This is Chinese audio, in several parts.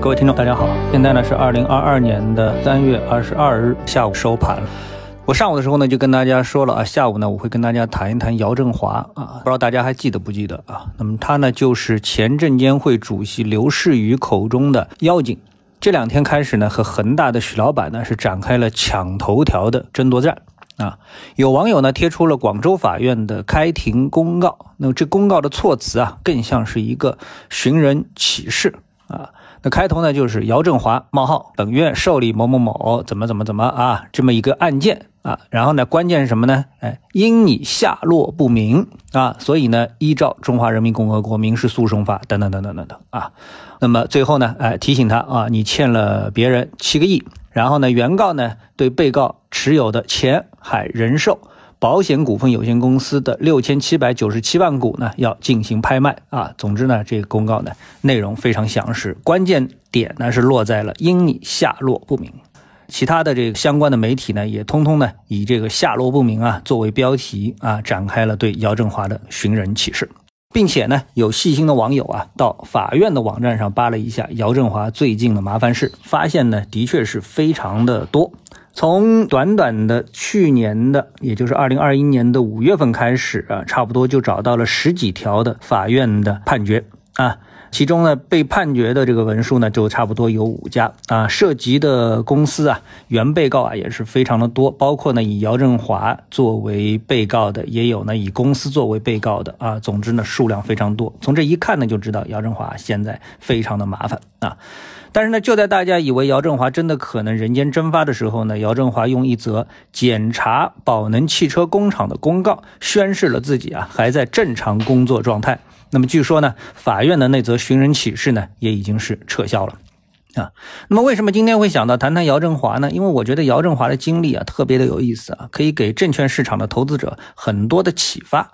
各位听众，大家好，现在呢是二零二二年的三月二十二日下午收盘了。我上午的时候呢就跟大家说了啊，下午呢我会跟大家谈一谈姚振华啊，不知道大家还记得不记得啊？那么他呢就是前证监会主席刘士余口中的妖精。这两天开始呢，和恒大的许老板呢是展开了抢头条的争夺战啊。有网友呢贴出了广州法院的开庭公告，那么这公告的措辞啊，更像是一个寻人启事啊。那开头呢，就是姚振华冒号本院受理某某某怎么怎么怎么啊这么一个案件啊，然后呢，关键是什么呢？哎，因你下落不明啊，所以呢，依照《中华人民共和国民事诉讼法》等等等等等等啊，那么最后呢，哎，提醒他啊，你欠了别人七个亿，然后呢，原告呢对被告持有的前海人寿。保险股份有限公司的六千七百九十七万股呢，要进行拍卖啊。总之呢，这个公告呢内容非常详实，关键点呢是落在了因你下落不明。其他的这个相关的媒体呢，也通通呢以这个下落不明啊作为标题啊，展开了对姚振华的寻人启事，并且呢，有细心的网友啊到法院的网站上扒了一下姚振华最近的麻烦事，发现呢的确是非常的多。从短短的去年的，也就是二零二一年的五月份开始啊，差不多就找到了十几条的法院的判决啊，其中呢被判决的这个文书呢就差不多有五家啊，涉及的公司啊，原被告啊也是非常的多，包括呢以姚振华作为被告的，也有呢以公司作为被告的啊，总之呢数量非常多，从这一看呢就知道姚振华现在非常的麻烦啊。但是呢，就在大家以为姚振华真的可能人间蒸发的时候呢，姚振华用一则检查宝能汽车工厂的公告宣示了自己啊还在正常工作状态。那么据说呢，法院的那则寻人启事呢也已经是撤销了啊。那么为什么今天会想到谈谈姚振华呢？因为我觉得姚振华的经历啊特别的有意思啊，可以给证券市场的投资者很多的启发。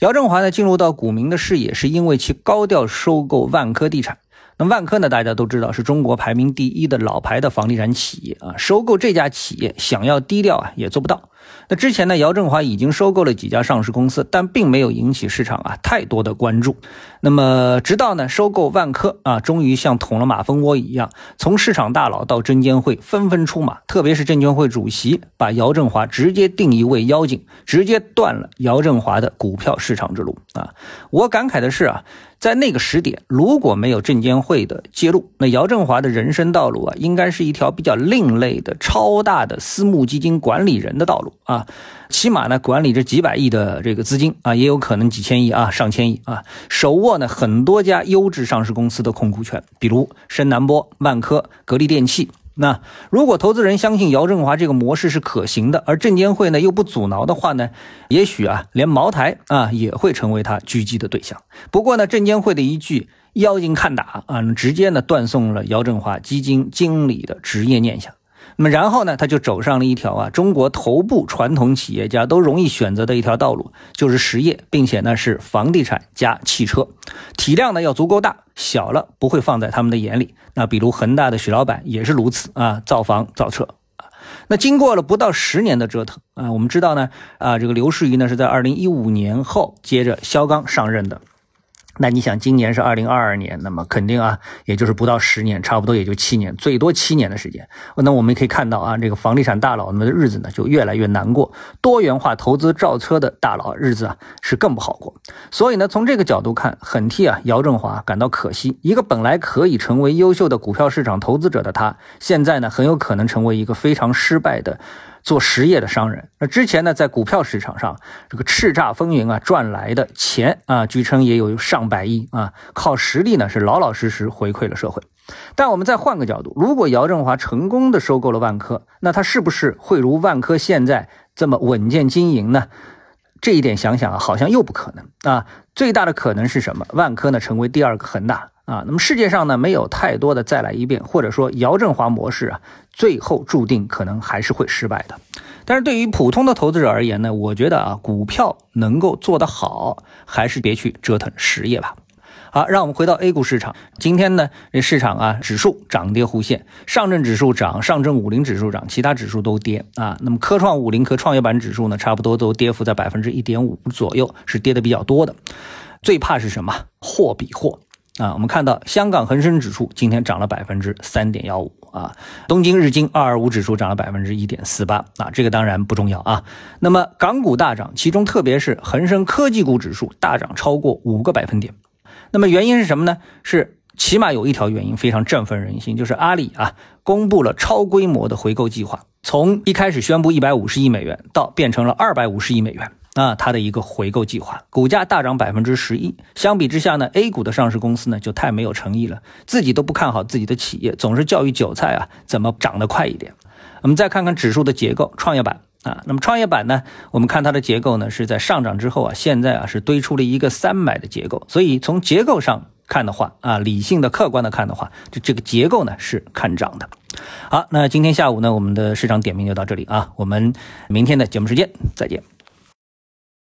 姚振华呢进入到股民的视野，是因为其高调收购万科地产。那万科呢？大家都知道是中国排名第一的老牌的房地产企业啊。收购这家企业，想要低调啊，也做不到。那之前呢，姚振华已经收购了几家上市公司，但并没有引起市场啊太多的关注。那么，直到呢收购万科啊，终于像捅了马蜂窝一样，从市场大佬到证监会纷纷出马，特别是证监会主席把姚振华直接定义为妖精，直接断了姚振华的股票市场之路啊。我感慨的是啊。在那个时点，如果没有证监会的介入，那姚振华的人生道路啊，应该是一条比较另类的超大的私募基金管理人的道路啊，起码呢管理着几百亿的这个资金啊，也有可能几千亿啊，上千亿啊，手握呢很多家优质上市公司的控股权，比如深南玻、万科、格力电器。那如果投资人相信姚振华这个模式是可行的，而证监会呢又不阻挠的话呢，也许啊，连茅台啊也会成为他狙击的对象。不过呢，证监会的一句“妖精看打”啊，直接呢断送了姚振华基金经理的职业念想。那么然后呢，他就走上了一条啊，中国头部传统企业家都容易选择的一条道路，就是实业，并且呢是房地产加汽车，体量呢要足够大，小了不会放在他们的眼里。那比如恒大的许老板也是如此啊，造房造车。那经过了不到十年的折腾啊，我们知道呢啊，这个刘士余呢是在二零一五年后接着肖钢上任的。那你想，今年是二零二二年，那么肯定啊，也就是不到十年，差不多也就七年，最多七年的时间。那我们可以看到啊，这个房地产大佬们的日子呢，就越来越难过；多元化投资造车的大佬日子啊，是更不好过。所以呢，从这个角度看，很替啊姚振华感到可惜。一个本来可以成为优秀的股票市场投资者的他，现在呢，很有可能成为一个非常失败的。做实业的商人，那之前呢，在股票市场上这个叱咤风云啊，赚来的钱啊，据称也有上百亿啊，靠实力呢是老老实实回馈了社会。但我们再换个角度，如果姚振华成功的收购了万科，那他是不是会如万科现在这么稳健经营呢？这一点想想啊，好像又不可能啊。最大的可能是什么？万科呢成为第二个恒大。啊，那么世界上呢，没有太多的再来一遍，或者说姚振华模式啊，最后注定可能还是会失败的。但是对于普通的投资者而言呢，我觉得啊，股票能够做得好，还是别去折腾实业吧。好，让我们回到 A 股市场，今天呢，这市场啊，指数涨跌互现，上证指数涨，上证五零指数涨，其他指数都跌啊。那么科创五零和创业板指数呢，差不多都跌幅在百分之一点五左右，是跌的比较多的。最怕是什么？货比货。啊，我们看到香港恒生指数今天涨了百分之三点幺五啊，东京日经二二五指数涨了百分之一点四八啊，这个当然不重要啊。那么港股大涨，其中特别是恒生科技股指数大涨超过五个百分点。那么原因是什么呢？是起码有一条原因非常振奋人心，就是阿里啊公布了超规模的回购计划，从一开始宣布一百五十亿美元到变成了二百五十亿美元。啊，它的一个回购计划，股价大涨百分之十一。相比之下呢，A 股的上市公司呢就太没有诚意了，自己都不看好自己的企业，总是教育韭菜啊，怎么涨得快一点？我们再看看指数的结构，创业板啊，那么创业板呢，我们看它的结构呢是在上涨之后啊，现在啊是堆出了一个三买的结构，所以从结构上看的话啊，理性的、客观的看的话，这这个结构呢是看涨的。好，那今天下午呢，我们的市场点评就到这里啊，我们明天的节目时间再见。